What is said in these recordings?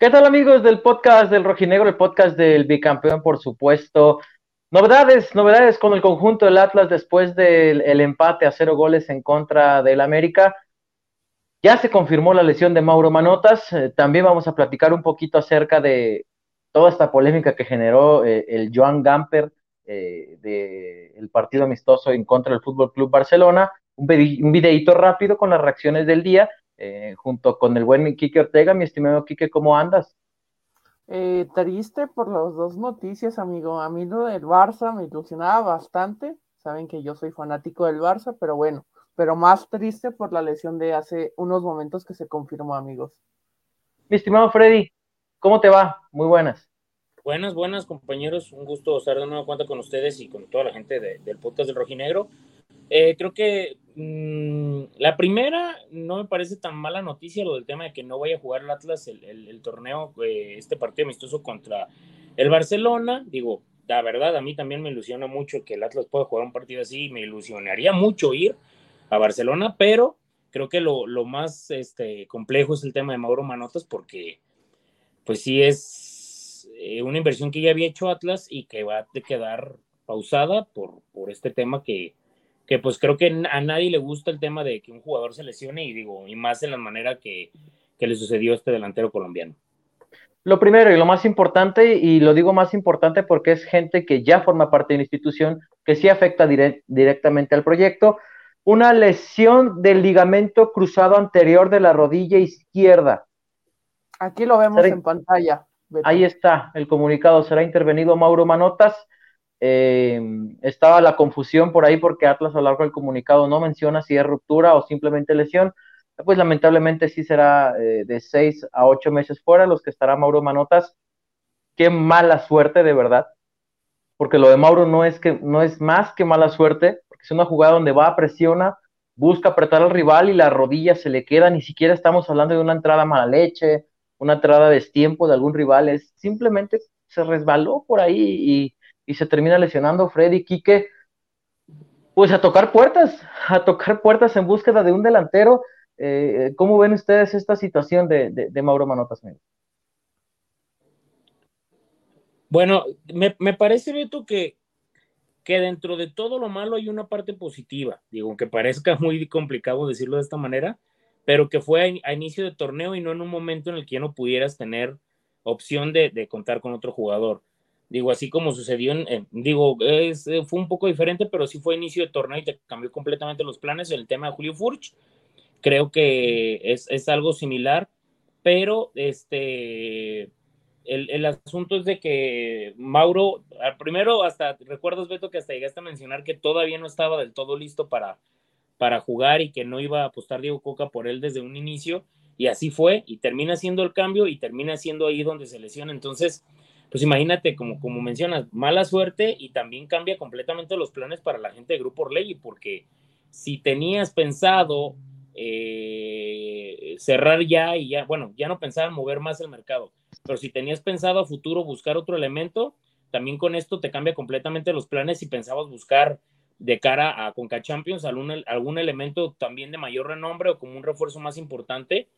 ¿Qué tal amigos del podcast del Rojinegro, el podcast del bicampeón, por supuesto? Novedades, novedades con el conjunto del Atlas después del empate a cero goles en contra del América. Ya se confirmó la lesión de Mauro Manotas. Eh, también vamos a platicar un poquito acerca de toda esta polémica que generó eh, el Joan Gamper eh, del partido amistoso en contra del Fútbol Club Barcelona. Un, un videíto rápido con las reacciones del día eh, junto con el buen Quique Ortega. Mi estimado Quique, ¿cómo andas? Eh, triste por las dos noticias, amigo. A mí lo del Barça me ilusionaba bastante. Saben que yo soy fanático del Barça, pero bueno, pero más triste por la lesión de hace unos momentos que se confirmó, amigos. Mi estimado Freddy, ¿cómo te va? Muy buenas. Buenas, buenas, compañeros. Un gusto estar de nuevo cuenta con ustedes y con toda la gente del podcast del Rojinegro. Eh, creo que mmm, la primera no me parece tan mala noticia lo del tema de que no vaya a jugar el Atlas el torneo, eh, este partido amistoso contra el Barcelona. Digo, la verdad, a mí también me ilusiona mucho que el Atlas pueda jugar un partido así. Me ilusionaría mucho ir a Barcelona, pero creo que lo, lo más este, complejo es el tema de Mauro Manotas porque, pues sí, es eh, una inversión que ya había hecho Atlas y que va a quedar pausada por, por este tema que que pues creo que a nadie le gusta el tema de que un jugador se lesione y digo, y más en la manera que, que le sucedió a este delantero colombiano. Lo primero y lo más importante, y lo digo más importante porque es gente que ya forma parte de la institución, que sí afecta direct, directamente al proyecto, una lesión del ligamento cruzado anterior de la rodilla izquierda. Aquí lo vemos será, en pantalla. Beto. Ahí está el comunicado, será intervenido Mauro Manotas eh, estaba la confusión por ahí porque Atlas a lo largo del comunicado no menciona si es ruptura o simplemente lesión. Pues lamentablemente sí será eh, de seis a ocho meses fuera los que estará Mauro Manotas. Qué mala suerte de verdad, porque lo de Mauro no es que no es más que mala suerte, porque es una jugada donde va, presiona, busca apretar al rival y la rodilla se le queda. Ni siquiera estamos hablando de una entrada mala leche, una entrada de tiempo de algún rival, es simplemente se resbaló por ahí y y se termina lesionando Freddy Quique, pues a tocar puertas, a tocar puertas en búsqueda de un delantero. Eh, ¿Cómo ven ustedes esta situación de, de, Mauro Manotas? Bueno, me, me, parece, Beto, que, que dentro de todo lo malo hay una parte positiva, digo, aunque parezca muy complicado decirlo de esta manera, pero que fue a, inicio de torneo y no en un momento en el que no pudieras tener opción de, de contar con otro jugador digo, así como sucedió en, digo, es, eh, fue un poco diferente, pero sí fue inicio de torneo y te cambió completamente los planes. El tema de Julio Furch, creo que es, es algo similar, pero este, el, el, asunto es de que Mauro, primero hasta, recuerdas Beto que hasta llegaste a mencionar que todavía no estaba del todo listo para, para jugar y que no iba a apostar Diego Coca por él desde un inicio, y así fue, y termina siendo el cambio y termina siendo ahí donde se lesiona. Entonces, pues imagínate, como, como mencionas, mala suerte y también cambia completamente los planes para la gente de Grupo Orlegui, porque si tenías pensado eh, cerrar ya y ya, bueno, ya no pensaban mover más el mercado, pero si tenías pensado a futuro buscar otro elemento, también con esto te cambia completamente los planes si pensabas buscar de cara a Conca Champions algún, algún elemento también de mayor renombre o como un refuerzo más importante,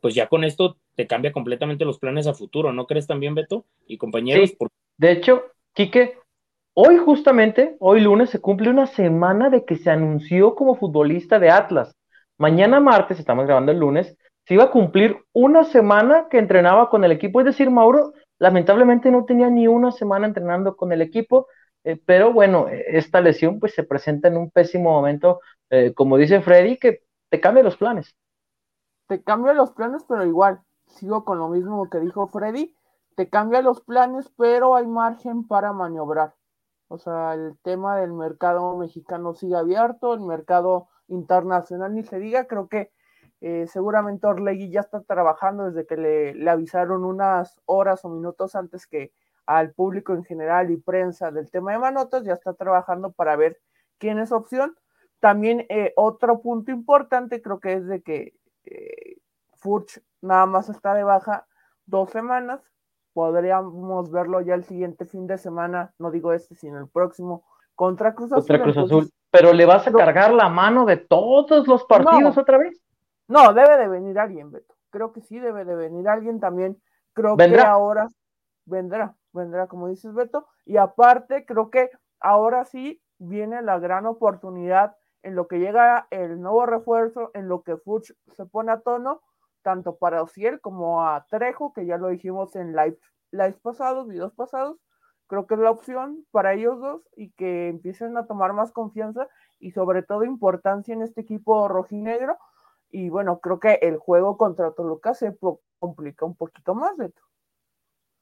pues ya con esto te cambia completamente los planes a futuro, ¿no crees también, Beto y compañeros? Sí. De hecho, Quique, hoy justamente, hoy lunes, se cumple una semana de que se anunció como futbolista de Atlas. Mañana martes, estamos grabando el lunes, se iba a cumplir una semana que entrenaba con el equipo, es decir, Mauro lamentablemente no tenía ni una semana entrenando con el equipo, eh, pero bueno, esta lesión pues se presenta en un pésimo momento, eh, como dice Freddy, que te cambia los planes te cambia los planes, pero igual, sigo con lo mismo que dijo Freddy, te cambia los planes, pero hay margen para maniobrar. O sea, el tema del mercado mexicano sigue abierto, el mercado internacional ni se diga, creo que eh, seguramente Orlegui ya está trabajando desde que le, avisaron unas horas o minutos antes que al público en general y prensa del tema de manotas, ya está trabajando para ver quién es opción. También eh, otro punto importante creo que es de que eh, Furch nada más está de baja dos semanas. Podríamos verlo ya el siguiente fin de semana, no digo este, sino el próximo, contra Cruz Azul. Contra Cruz Azul. Pero le vas a no, cargar la mano de todos los partidos no, otra vez. No, debe de venir alguien, Beto. Creo que sí debe de venir alguien también. creo que ahora vendrá, vendrá, como dices Beto, y aparte creo que ahora sí viene la gran oportunidad en lo que llega el nuevo refuerzo, en lo que Fuchs se pone a tono, tanto para Ociel como a Trejo, que ya lo dijimos en live, live pasados, videos pasados, creo que es la opción para ellos dos y que empiecen a tomar más confianza y sobre todo importancia en este equipo rojinegro. Y bueno, creo que el juego contra Toluca se complica un poquito más, Beto.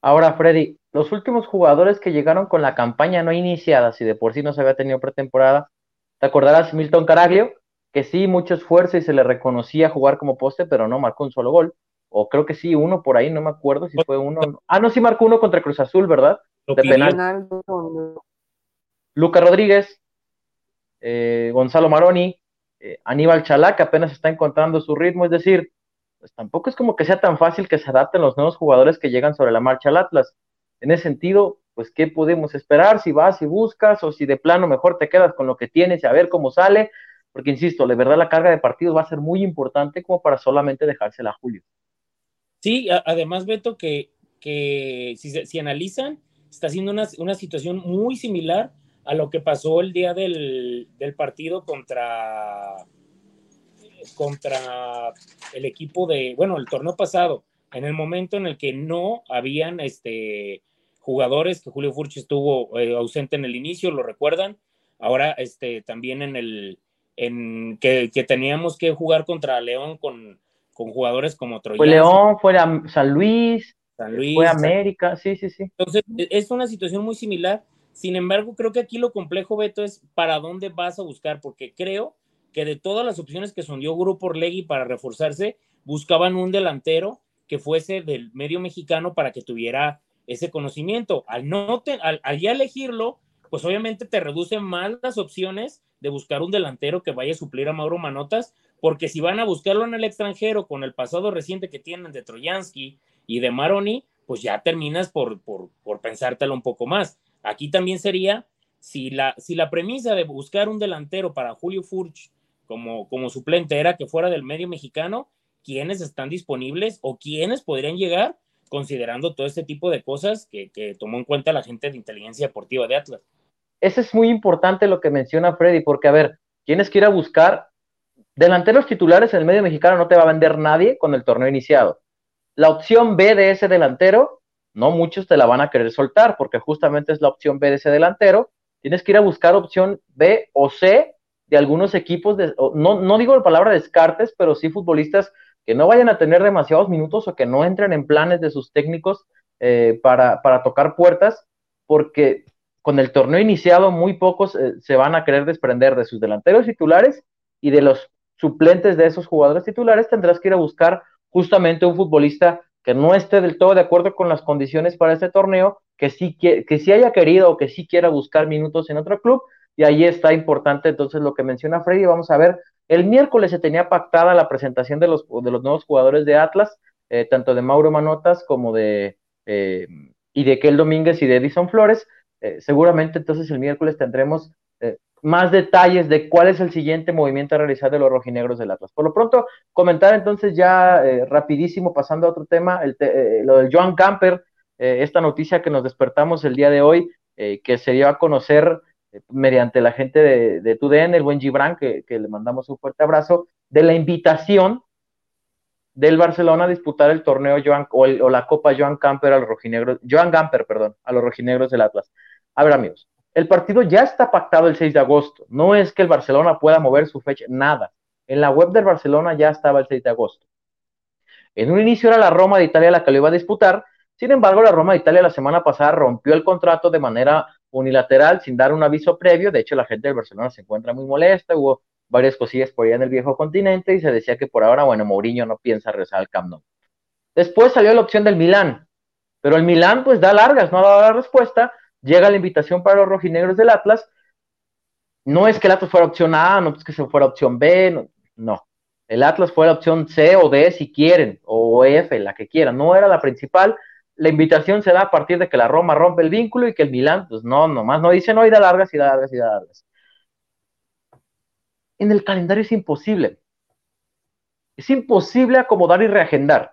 Ahora, Freddy, los últimos jugadores que llegaron con la campaña no iniciada, si de por sí no se había tenido pretemporada, ¿te acordarás Milton Caraglio? Que sí, mucho esfuerzo y se le reconocía jugar como poste, pero no marcó un solo gol. O creo que sí, uno por ahí, no me acuerdo si fue uno. Ah, no, sí marcó uno contra Cruz Azul, ¿verdad? De penal. Luca Rodríguez, eh, Gonzalo Maroni, eh, Aníbal Chalá, que apenas está encontrando su ritmo, es decir, pues tampoco es como que sea tan fácil que se adapten los nuevos jugadores que llegan sobre la marcha al Atlas. En ese sentido, pues, ¿qué podemos esperar? Si vas y buscas o si de plano mejor te quedas con lo que tienes y a ver cómo sale, porque insisto, de verdad la carga de partidos va a ser muy importante como para solamente dejársela a Julio. Sí, además, Beto, que, que si, si analizan, está siendo una, una, situación muy similar a lo que pasó el día del, del partido contra contra el equipo de, bueno, el torneo pasado, en el momento en el que no habían este, jugadores, que Julio Furch estuvo eh, ausente en el inicio, lo recuerdan, ahora este, también en el, en que, que teníamos que jugar contra León con, con jugadores como Troyano. Fue León, fue San Luis, San Luis, fue América, sí, sí, sí. Entonces, e, es una situación muy similar. Sin embargo, creo que aquí lo complejo, Beto, es para dónde vas a buscar, porque creo que de todas las opciones que sondió Grupo Orlegui para reforzarse, buscaban un delantero que fuese del medio mexicano para que tuviera ese conocimiento. Al, no al, ya elegirlo, pues obviamente te reducen más las opciones de buscar un delantero que vaya a suplir a Mauro Manotas, porque si van a buscarlo en el extranjero con el pasado reciente que tienen de Troyansky y de Maroni, pues ya terminas por, por, por pensártelo un poco más. Aquí también sería, si la, si la premisa de buscar un delantero para Julio Furch como, como suplente era que fuera del medio mexicano, quiénes están disponibles o quiénes podrían llegar considerando todo este tipo de cosas que, que tomó en cuenta la gente de inteligencia deportiva de Atlas. Eso es muy importante lo que menciona Freddy, porque a ver, tienes que ir a buscar delanteros titulares en el medio mexicano, no te va a vender nadie con el torneo iniciado. La opción B de ese delantero, no muchos te la van a querer soltar, porque justamente es la opción B de ese delantero. Tienes que ir a buscar opción B o C de algunos equipos, de, no, no digo la palabra descartes, pero sí futbolistas que no vayan a tener demasiados minutos o que no entren en planes de sus técnicos eh, para, para, tocar puertas, porque con el torneo iniciado muy pocos eh, se van a querer desprender de sus delanteros titulares y de los suplentes de esos jugadores titulares, tendrás que ir a buscar justamente un futbolista que no esté del todo de acuerdo con las condiciones para este torneo, que sí, que, que sí haya querido o que sí quiera buscar minutos en otro club y ahí está importante entonces lo que menciona Freddy. Vamos a ver, el miércoles se tenía pactada la presentación de los, de los nuevos jugadores de Atlas, eh, tanto de Mauro Manotas como de eh, y de Kel Domínguez y de Edison Flores. Eh, seguramente entonces el miércoles tendremos más detalles de cuál es el siguiente movimiento a realizar de los rojinegros del Atlas. Por lo pronto, comentar entonces ya rapidísimo, pasando a otro tema, el lo del Joan Camper, esta noticia que nos despertamos el día de hoy, que se dio a conocer mediante la gente de, de TUDN, el buen Gibran, que, le mandamos un fuerte abrazo, de la invitación del Barcelona a disputar el torneo Joan, o, la Copa Joan Camper a los rojinegros, Joan Gamper, perdón, a los rojinegros del Atlas. A ver, amigos, el partido ya está pactado el 6 de agosto. No es que el Barcelona pueda mover su fecha, nada. En la web del Barcelona ya estaba el 6 de agosto. En un inicio era la Roma de Italia la que lo iba a disputar. Sin embargo, la Roma de Italia la semana pasada rompió el contrato de manera unilateral sin dar un aviso previo. De hecho, la gente del Barcelona se encuentra muy molesta. Hubo varias cosillas por allá en el viejo continente y se decía que por ahora, bueno, Mourinho no piensa rezar al Camp Nou. Después salió la opción del Milán, pero el Milán pues da largas, no ha dado la respuesta. Llega la invitación para los rojinegros del Atlas. No es que el Atlas fuera opción A, no es que se fuera opción B, no, no. El Atlas fue la opción C o D si quieren, o F, la que quieran. No era la principal, la invitación se da a partir de que la Roma rompe el vínculo y que el Milán, pues no, nomás no dice no, y da largas y da largas y da largas. En el calendario es imposible. Es imposible acomodar y reagendar.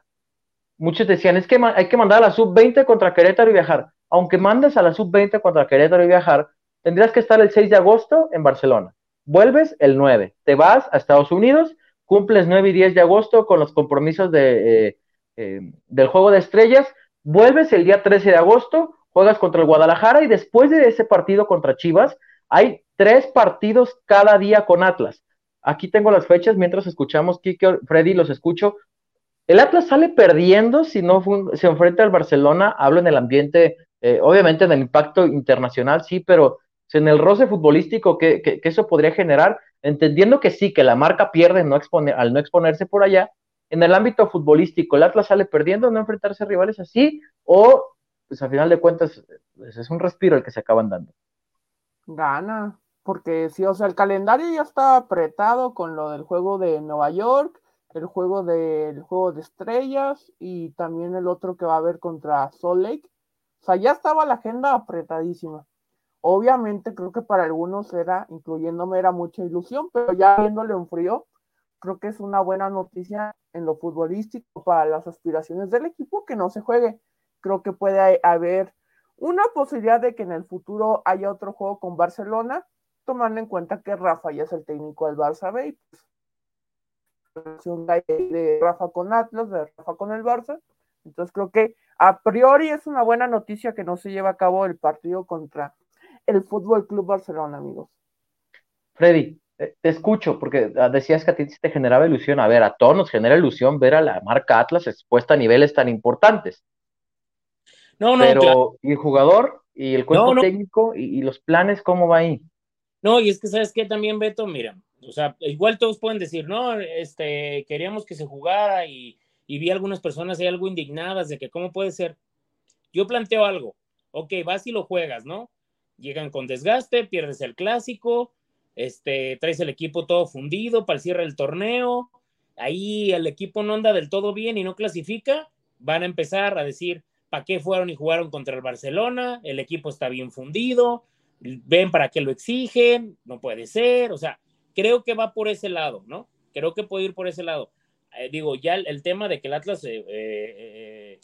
muchos decían, es que hay que mandar a la sub-20 contra Querétaro y viajar. Aunque mandes a la sub-20 contra Querétaro y viajar, tendrías que estar el 6 de agosto en Barcelona. Vuelves el 9, te vas a Estados Unidos, cumples 9 y 10 de agosto con los compromisos de, eh, eh, del juego de estrellas, vuelves el día 13 de agosto, juegas contra el Guadalajara y después de ese partido contra Chivas, hay tres partidos cada día con Atlas. Aquí tengo las fechas mientras escuchamos, Kike, Freddy, los escucho. El Atlas sale perdiendo si no se enfrenta al Barcelona, hablo en el ambiente, eh, obviamente en el impacto internacional, sí, pero en el roce futbolístico que, eso podría generar, entendiendo que sí, que la marca pierde no al no exponerse por allá, en el ámbito futbolístico, el Atlas sale perdiendo, no enfrentarse a rivales así, o pues a final de cuentas pues, es un respiro el que se acaban dando. Gana, porque sí, o sea, el calendario ya está apretado con lo del juego de Nueva York, el juego del juego de estrellas y también el otro que va a haber contra Salt Lake. O sea, ya estaba la agenda apretadísima. Obviamente creo que para algunos era, incluyéndome, era mucha ilusión, pero ya viéndole un frío, creo que es una buena noticia en lo futbolístico para las aspiraciones del equipo que no se juegue. Creo que puede haber una posibilidad de que en el futuro haya otro juego con Barcelona, tomando en cuenta que Rafa ya es el técnico del Barça B. Pues, de Rafa con Atlas, de Rafa con el Barça. Entonces creo que a priori es una buena noticia que no se lleve a cabo el partido contra el Fútbol Club Barcelona, amigos. Freddy, te escucho, porque ah, decías que a ti te generaba ilusión. A ver, a todos nos genera ilusión ver a la marca Atlas expuesta a niveles tan importantes. No, no, Pero, ¿y el jugador? ¿Y el cuerpo técnico? ¿Y, los planes? ¿Cómo va ahí? No, y es que, ¿sabes qué? También, Beto, mira, o sea, igual todos pueden decir, no, este, queríamos que se jugara y, y vi algunas personas ahí algo indignadas de que cómo puede ser. Yo planteo algo, ok, vas y lo juegas, ¿no? llegan con desgaste, pierdes el clásico, este, traes el equipo todo fundido para el cierre del torneo, ahí el equipo no anda del todo bien y no clasifica, van a empezar a decir, ¿para qué fueron y jugaron contra el Barcelona? El equipo está bien fundido, ven para qué lo exigen, no puede ser, o sea, creo que va por ese lado, ¿no? Creo que puede ir por ese lado. Eh, digo, ya el, tema de que el Atlas eh, eh,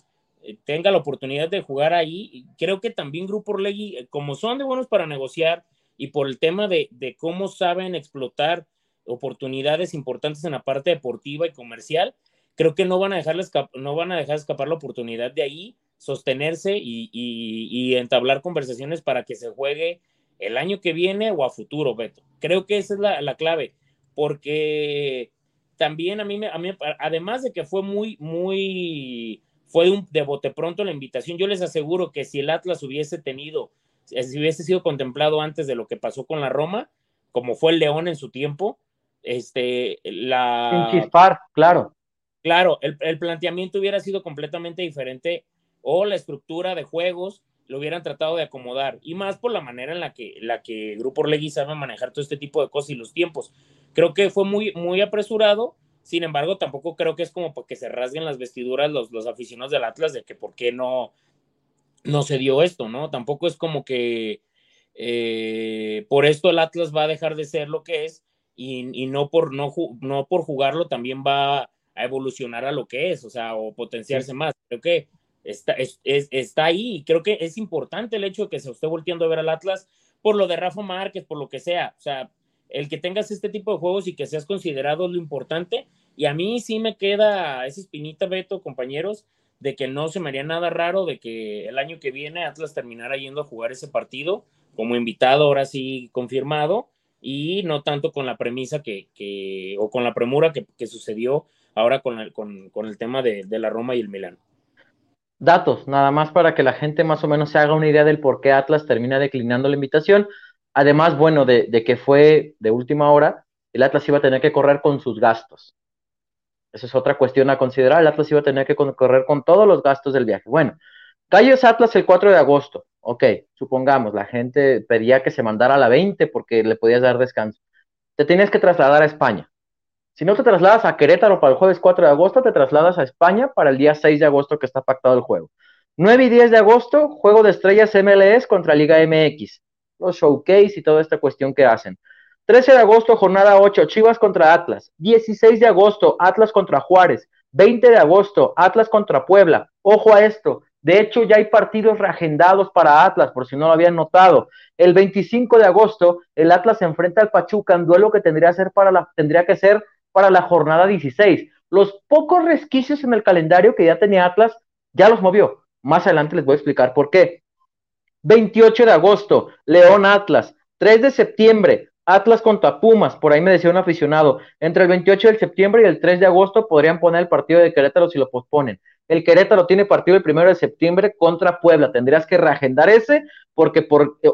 tenga la oportunidad de jugar ahí. Creo que también Grupo Orlegui, como son de buenos para negociar y por el tema de, de cómo saben explotar oportunidades importantes en la parte deportiva y comercial, creo que no van a, dejarles, no van a dejar escapar la oportunidad de ahí, sostenerse y, y, entablar conversaciones para que se juegue el año que viene o a futuro, Beto. Creo que esa es la, la clave, porque también a mí, a mí, además de que fue muy, muy fue un, de bote pronto la invitación. Yo les aseguro que si el Atlas hubiese tenido, si hubiese sido contemplado antes de lo que pasó con la Roma, como fue el León en su tiempo, este, la... Sin chispar, claro. Claro, el, el, planteamiento hubiera sido completamente diferente o la estructura de juegos lo hubieran tratado de acomodar y más por la manera en la que, la que Grupo Orlegui sabe manejar todo este tipo de cosas y los tiempos. Creo que fue muy, muy apresurado sin embargo, tampoco creo que es como porque se rasguen las vestiduras los, los aficionados del Atlas de que por qué no, no se dio esto, ¿no? Tampoco es como que eh, por esto el Atlas va a dejar de ser lo que es y, no, por, no, no por jugarlo también va a evolucionar a lo que es, o sea, o potenciarse más. Creo que está, está ahí y creo que es importante el hecho de que se esté volteando a ver al Atlas por lo de Rafa Márquez, por lo que sea. O sea, el que tengas este tipo de juegos y que seas considerado lo importante. Y a mí sí me queda esa espinita, Beto, compañeros, de que no se me haría nada raro de que el año que viene Atlas terminara yendo a jugar ese partido como invitado, ahora sí confirmado, y no tanto con la premisa que, o con la premura que, sucedió ahora con el, con, el tema de, de la Roma y el Milán. Datos, nada más para que la gente más o menos se haga una idea del por qué Atlas termina declinando la invitación. Además, bueno, de, que fue de última hora, el Atlas iba a tener que correr con sus gastos. Esa es otra cuestión a considerar. El Atlas iba a tener que correr con todos los gastos del viaje. Bueno, Calles Atlas el 4 de agosto. Ok, supongamos, la gente pedía que se mandara a la 20 porque le podías dar descanso. Te tienes que trasladar a España. Si no te trasladas a Querétaro para el jueves 4 de agosto, te trasladas a España para el día 6 de agosto que está pactado el juego. 9 y 10 de agosto, juego de estrellas MLS contra Liga MX los showcase y toda esta cuestión que hacen. 13 de agosto, jornada 8, Chivas contra Atlas. 16 de agosto, Atlas contra Juárez. 20 de agosto, Atlas contra Puebla. Ojo a esto. De hecho, ya hay partidos reagendados para Atlas, por si no lo habían notado. El 25 de agosto, el Atlas se enfrenta al Pachuca en duelo que tendría, tendría que ser para la jornada 16. Los pocos resquicios en el calendario que ya tenía Atlas, ya los movió. Más adelante les voy a explicar por qué. 28 de agosto, León Atlas. 3 de septiembre, Atlas contra Pumas, por ahí me decía un aficionado. Entre el 28 de septiembre y el 3 de agosto podrían poner el partido de Querétaro si lo posponen. El Querétaro tiene partido el 1 de septiembre contra Puebla. Tendrías que reagendar ese porque por eh,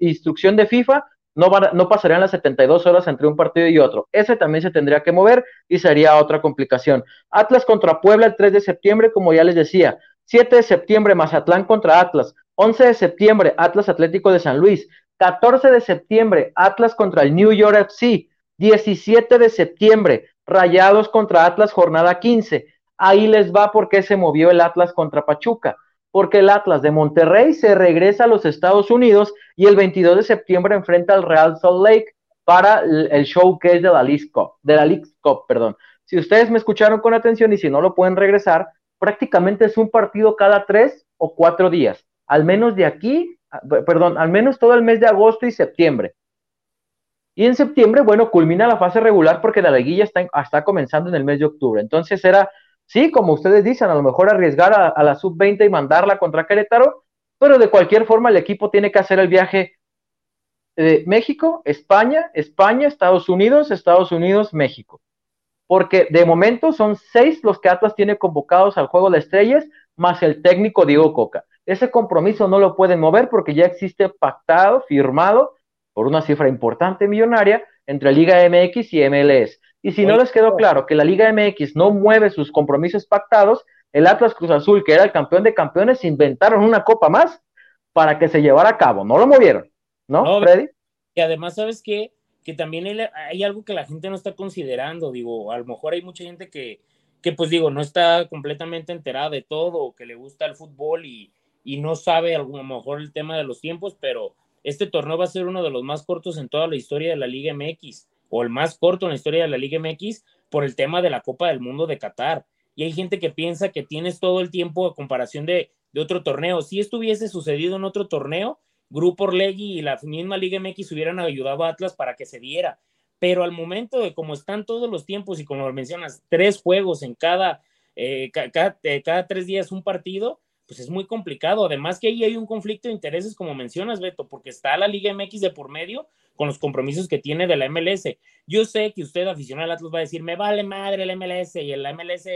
instrucción de FIFA no, no pasarían las 72 horas entre un partido y otro. Ese también se tendría que mover y sería otra complicación. Atlas contra Puebla el 3 de septiembre, como ya les decía. 7 de septiembre, Mazatlán contra Atlas. 11 de septiembre, Atlas Atlético de San Luis. 14 de septiembre, Atlas contra el New York FC. 17 de septiembre, Rayados contra Atlas, jornada 15. Ahí les va porque se movió el Atlas contra Pachuca. Porque el Atlas de Monterrey se regresa a los Estados Unidos y el 22 de septiembre enfrenta al Real Salt Lake para el showcase de la League Cup, de la League Cup, perdón. Si ustedes me escucharon con atención y si no lo pueden regresar, prácticamente es un partido cada tres o cuatro días, al menos de aquí, perdón, al menos todo el mes de agosto y septiembre. Y en septiembre, bueno, culmina la fase regular porque la liguilla está, está comenzando en el mes de octubre. Entonces era, sí, como ustedes dicen, a lo mejor arriesgar a, a la sub-20 y mandarla contra Querétaro, pero de cualquier forma el equipo tiene que hacer el viaje de México, España, España, Estados Unidos, Estados Unidos, México porque de momento son seis los que Atlas tiene convocados al juego de estrellas, más el técnico Diego Coca. Ese compromiso no lo pueden mover porque ya existe pactado, firmado, por una cifra importante millonaria, entre Liga MX y MLS. Y si no les quedó claro que la Liga MX no mueve sus compromisos pactados, el Atlas Cruz Azul, que era el campeón de campeones, inventaron una copa más para que se llevara a cabo. No lo movieron, ¿no, no Freddy? Y además, ¿sabes qué? que también hay algo que la gente no está considerando, digo, a lo mejor hay mucha gente que, que pues digo, no está completamente enterada de todo, que le gusta el fútbol y, y no sabe a lo mejor el tema de los tiempos, pero este torneo va a ser uno de los más cortos en toda la historia de la Liga MX, o el más corto en la historia de la Liga MX, por el tema de la Copa del Mundo de Qatar. Y hay gente que piensa que tienes todo el tiempo a comparación de, otro torneo. Si esto hubiese sucedido en otro torneo, Grupo Orlegui y la misma Liga MX hubieran ayudado a Atlas para que se diera. Pero al momento de cómo están todos los tiempos y como mencionas, tres juegos en cada, eh, eh, cada, tres días un partido, pues es muy complicado. Además que ahí hay un conflicto de intereses, como mencionas, Beto, porque está la Liga MX de por medio con los compromisos que tiene de la MLS. Yo sé que usted, aficionado al Atlas, va a decir, me vale madre el MLS y el MLS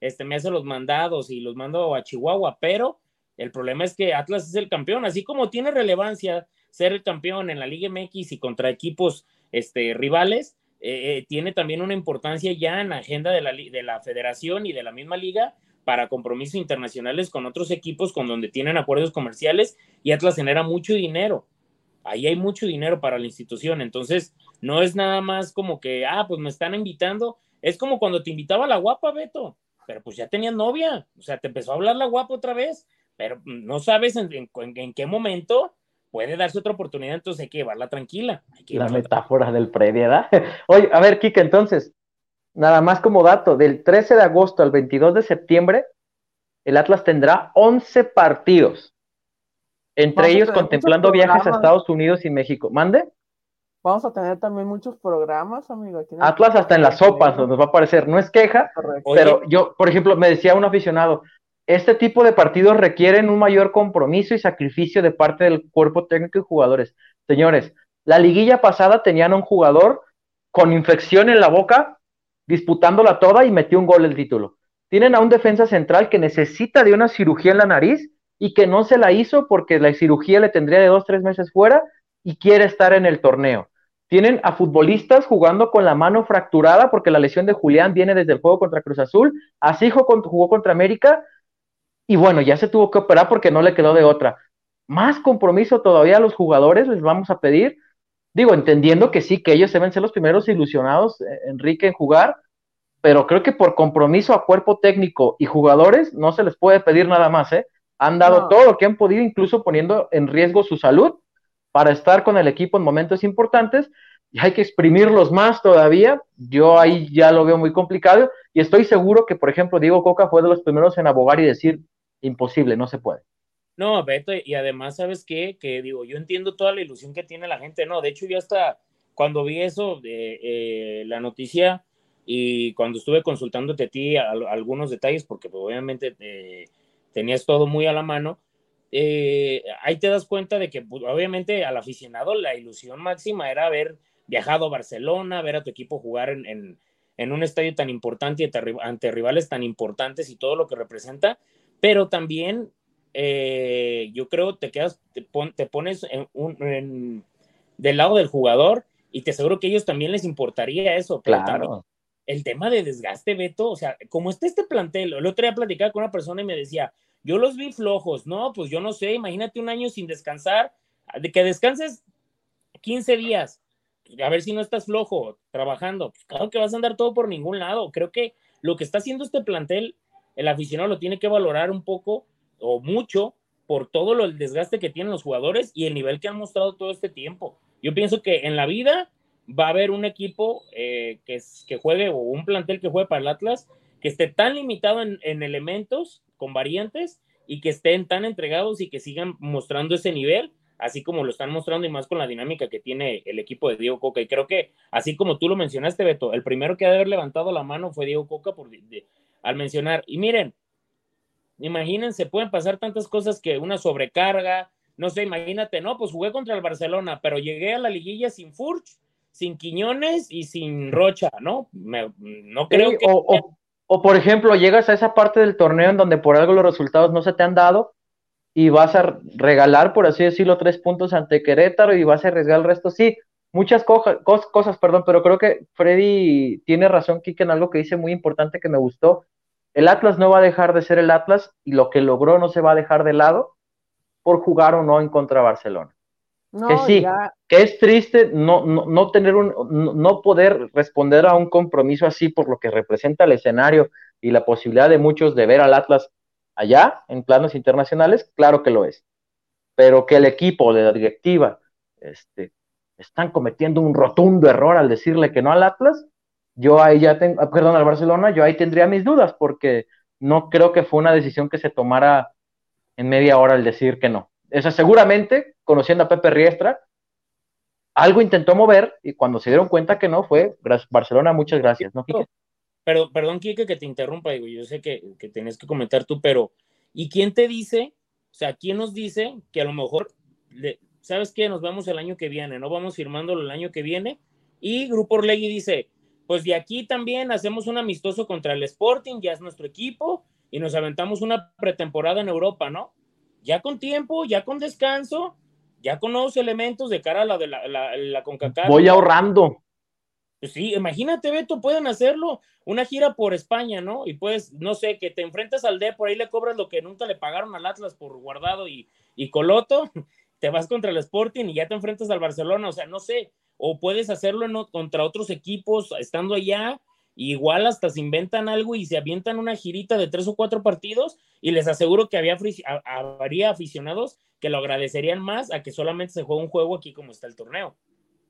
este, me hace los mandados y los mando a Chihuahua, pero el problema es que Atlas es el campeón, así como tiene relevancia ser el campeón en la Liga MX y contra equipos este, rivales, eh, eh, tiene también una importancia ya en la agenda de la, de la federación y de la misma liga para compromisos internacionales con otros equipos con donde tienen acuerdos comerciales y Atlas genera mucho dinero. Ahí hay mucho dinero para la institución, entonces no es nada más como que, ah, pues me están invitando, es como cuando te invitaba la guapa, Beto, pero pues ya tenías novia, o sea, te empezó a hablar la guapa otra vez, pero no sabes en, qué momento puede darse otra oportunidad, entonces hay que llevarla tranquila. la metáfora del previo, ¿verdad? Oye, a ver, Kike, entonces, nada más como dato, del 13 de agosto al 22 de septiembre, el Atlas tendrá 11 partidos, entre ellos contemplando viajes a Estados Unidos y México. ¿Mande? Vamos a tener también muchos programas, amigo. Atlas hasta en las sopas nos va a aparecer, no es queja, pero yo, por ejemplo, me decía un aficionado, este tipo de partidos requieren un mayor compromiso y sacrificio de parte del cuerpo técnico y jugadores. Señores, la liguilla pasada tenían un jugador con infección en la boca, disputándola toda y metió un gol el título. Tienen a un defensa central que necesita de una cirugía en la nariz y que no se la hizo porque la cirugía le tendría de dos, tres meses fuera y quiere estar en el torneo. Tienen a futbolistas jugando con la mano fracturada porque la lesión de Julián viene desde el juego contra Cruz Azul. Así jugó contra América y bueno, ya se tuvo que operar porque no le quedó de otra. Más compromiso todavía a los jugadores les vamos a pedir. Digo, entendiendo que sí, que ellos deben ser los primeros ilusionados, eh, Enrique, en jugar, pero creo que por compromiso a cuerpo técnico y jugadores no se les puede pedir nada más, ¿eh? Han dado todo lo que han podido, incluso poniendo en riesgo su salud para estar con el equipo en momentos importantes. y hay que exprimirlos más todavía, yo ahí ya lo veo muy complicado y estoy seguro que, por ejemplo, Diego Coca fue de los primeros en abogar y decir, imposible, no se puede. No, Beto, y además, ¿sabes qué? Que digo, yo entiendo toda la ilusión que tiene la gente, no, de hecho yo hasta cuando vi eso, de eh, la noticia y cuando estuve consultándote a ti algunos detalles, porque pues, obviamente eh, tenías todo muy a la mano, eh, ahí te das cuenta de que pues, obviamente al aficionado la ilusión máxima era haber viajado a Barcelona, ver a tu equipo jugar en, en, un estadio tan importante y ante rivales tan importantes y todo lo que representa, pero también eh, yo creo te quedas, te, te pones en un, del lado del jugador y te aseguro que a ellos también les importaría eso. claro. el tema de desgaste, Beto, o sea, como está este plantel, el otro día platicaba con una persona y me decía, yo los vi flojos, no, pues yo no sé, imagínate un año sin descansar, de que descanses 15 días, a ver si no estás flojo trabajando, pues claro que vas a andar todo por ningún lado. Creo que lo que está haciendo este plantel, el aficionado lo tiene que valorar un poco o mucho por todo lo, el desgaste que tienen los jugadores y el nivel que han mostrado todo este tiempo. Yo pienso que en la vida va a haber un equipo eh, que, que juegue o un plantel que juegue para el Atlas que esté tan limitado en, en, elementos con variantes y que estén tan entregados y que sigan mostrando ese nivel, así como lo están mostrando y más con la dinámica que tiene el equipo de Diego Coca. Y creo que, así como tú lo mencionaste, Beto, el primero que ha de haber levantado la mano fue Diego Coca por, al mencionar, y miren, Imagínense, pueden pasar tantas cosas que una sobrecarga, no sé, imagínate, no, pues jugué contra el Barcelona, pero llegué a la liguilla sin Furch, sin Quiñones y sin Rocha, ¿no? no creo que... O, por ejemplo, llegas a esa parte del torneo en donde por algo los resultados no se te han dado y vas a regalar, por así decirlo, tres puntos ante Querétaro y vas a arriesgar el resto. Sí, muchas cosas, perdón, pero creo que Freddy tiene razón, Kike, en algo que dice muy importante que me gustó, el Atlas no va a dejar de ser el Atlas y lo que logró no se va a dejar de lado por jugar o no en contra de Barcelona. que sí, que es triste no, no, tener un, no, poder responder a un compromiso así por lo que representa el escenario y la posibilidad de muchos de ver al Atlas allá en planos internacionales, claro que lo es. Pero que el equipo de la directiva este, están cometiendo un rotundo error al decirle que no al Atlas, yo ahí ya tengo, ah, perdón, al Barcelona, yo ahí tendría mis dudas porque no creo que fue una decisión que se tomara en media hora el decir que no. Eso seguramente, conociendo a Pepe Riestra, algo intentó mover y cuando se dieron cuenta que no fue, Barcelona, muchas gracias, ¿no? Pero, perdón, Kike, que te interrumpa, digo, yo sé que, que tenés que comentar tú, pero ¿y quién te dice, o sea, quién nos dice que a lo mejor, ¿sabes qué? Nos vamos el año que viene, ¿no? Vamos firmándolo el año que viene y Grupo Orlegui dice, pues de aquí también hacemos un amistoso contra el Sporting, ya es nuestro equipo, y nos aventamos una pretemporada en Europa, ¿no? Ya con tiempo, ya con descanso, ya con nuevos elementos de cara a la de la, la, CONCACAF. Voy ahorrando. Pues sí, imagínate, Beto, pueden hacerlo, una gira por España, ¿no? Y pues, no sé, que te enfrentas al D, por ahí le cobras lo que nunca le pagaron al Atlas por Guardado y, y Coloto, te vas contra el Sporting y ya te enfrentas al Barcelona, o sea, no sé, o puedes hacerlo contra otros equipos estando allá, igual hasta se inventan algo y se avientan una girita de tres o cuatro partidos y les aseguro que habría aficionados que lo agradecerían más a que solamente se juegue un juego aquí como está el torneo.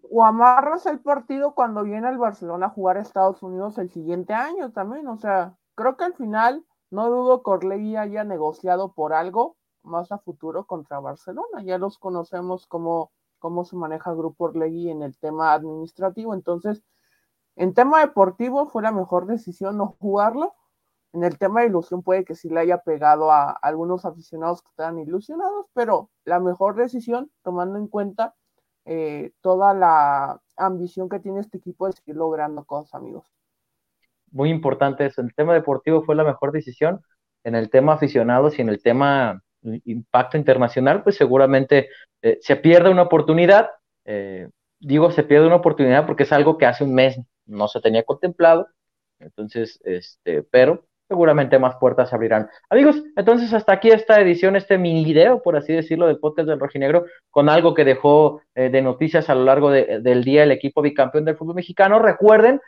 O amarras el partido cuando viene el Barcelona a jugar a Estados Unidos el siguiente año también, o sea, creo que al final no dudo que Orlegui haya negociado por algo más a futuro contra Barcelona, ya los conocemos como cómo se maneja el Grupo Orlegui en el tema administrativo. Entonces, en tema deportivo fue la mejor decisión no jugarlo. En el tema de ilusión puede que sí le haya pegado a algunos aficionados que estaban ilusionados, pero la mejor decisión, tomando en cuenta eh, toda la ambición que tiene este equipo de seguir logrando cosas, amigos. Muy importante eso. En el tema deportivo fue la mejor decisión. En el tema aficionados y en el tema impacto internacional, pues seguramente eh, se pierde una oportunidad. Eh, digo, se pierde una oportunidad porque es algo que hace un mes no se tenía contemplado. Entonces, este, pero seguramente más puertas se abrirán. Amigos, entonces hasta aquí esta edición, este mini video, por así decirlo, del podcast del Rojinegro, con algo que dejó eh, de noticias a lo largo del día el equipo bicampeón del fútbol mexicano. Recuerden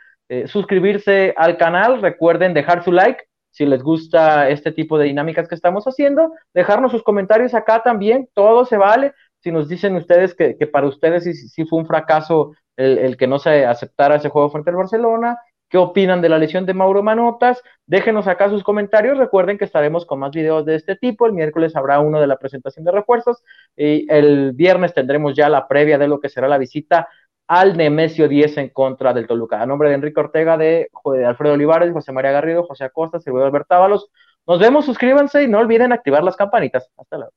suscribirse al canal, recuerden dejar su like, si les gusta este tipo de dinámicas que estamos haciendo, dejarnos sus comentarios acá también, todo se vale. Si nos dicen ustedes que, para ustedes sí, fue un fracaso el, que no se aceptara ese juego frente al Barcelona. ¿Qué opinan de la lesión de Mauro Manotas? Déjenos acá sus comentarios. Recuerden que estaremos con más videos de este tipo. El miércoles habrá uno de la presentación de refuerzos y el viernes tendremos ya la previa de lo que será la visita al Nemesio 10 en contra del Toluca. A nombre de Enrique Ortega, de, Alfredo Olivares, José María Garrido, José Acosta, Silvio Alberto Ábalos. Nos vemos, suscríbanse y no olviden activar las campanitas. Hasta luego.